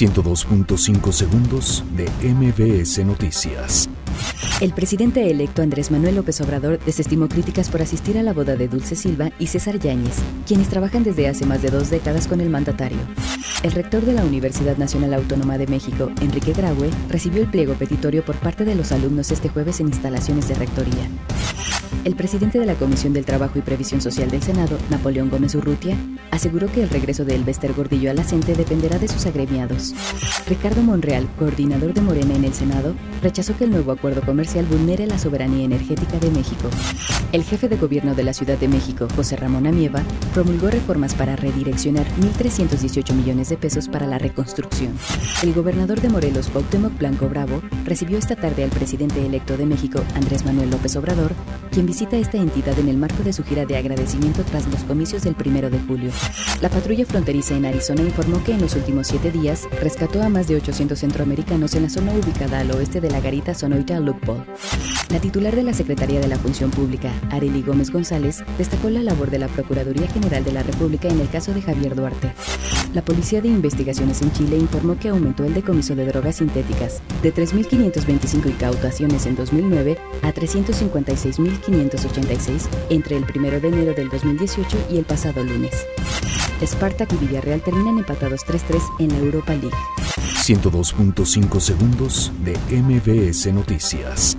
102.5 segundos de MBS Noticias. El presidente electo Andrés Manuel López Obrador desestimó críticas por asistir a la boda de Dulce Silva y César Yáñez, quienes trabajan desde hace más de dos décadas con el mandatario. El rector de la Universidad Nacional Autónoma de México, Enrique Graue, recibió el pliego petitorio por parte de los alumnos este jueves en instalaciones de rectoría. El presidente de la Comisión del Trabajo y Previsión Social del Senado, Napoleón Gómez Urrutia, aseguró que el regreso de Elvester Gordillo a la CENTE dependerá de sus agremiados. Ricardo Monreal, coordinador de Morena en el Senado, rechazó que el nuevo acuerdo comercial vulnere la soberanía energética de México. El jefe de gobierno de la Ciudad de México, José Ramón Amieva, promulgó reformas para redireccionar 1.318 millones de pesos para la reconstrucción. El gobernador de Morelos, Cuauhtémoc Blanco Bravo, recibió esta tarde al presidente electo de México, Andrés Manuel López Obrador, quien visita esta entidad en el marco de su gira de agradecimiento tras los comicios del primero de julio. La patrulla fronteriza en Arizona informó que en los últimos siete días rescató a más de 800 centroamericanos en la zona ubicada al oeste de la garita Sonoita Lukpol. La titular de la Secretaría de la Función Pública, Arely Gómez González, destacó la labor de la Procuraduría General de la República en el caso de Javier Duarte. La Policía de Investigaciones en Chile informó que aumentó el decomiso de drogas sintéticas de 3.525 incautaciones en 2009 a 356.586 entre el 1 de enero del 2018 y el pasado lunes. Spartak y Villarreal terminan empatados 3-3 en la Europa League. 102.5 segundos de MBS Noticias.